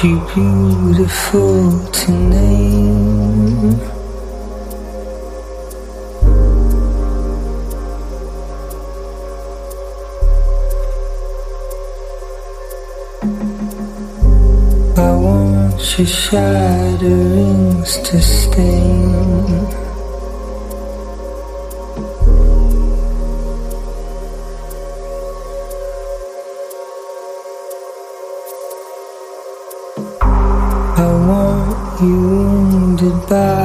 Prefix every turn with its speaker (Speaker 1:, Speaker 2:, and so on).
Speaker 1: Too beautiful to name? I want your shatterings to stain. voltar.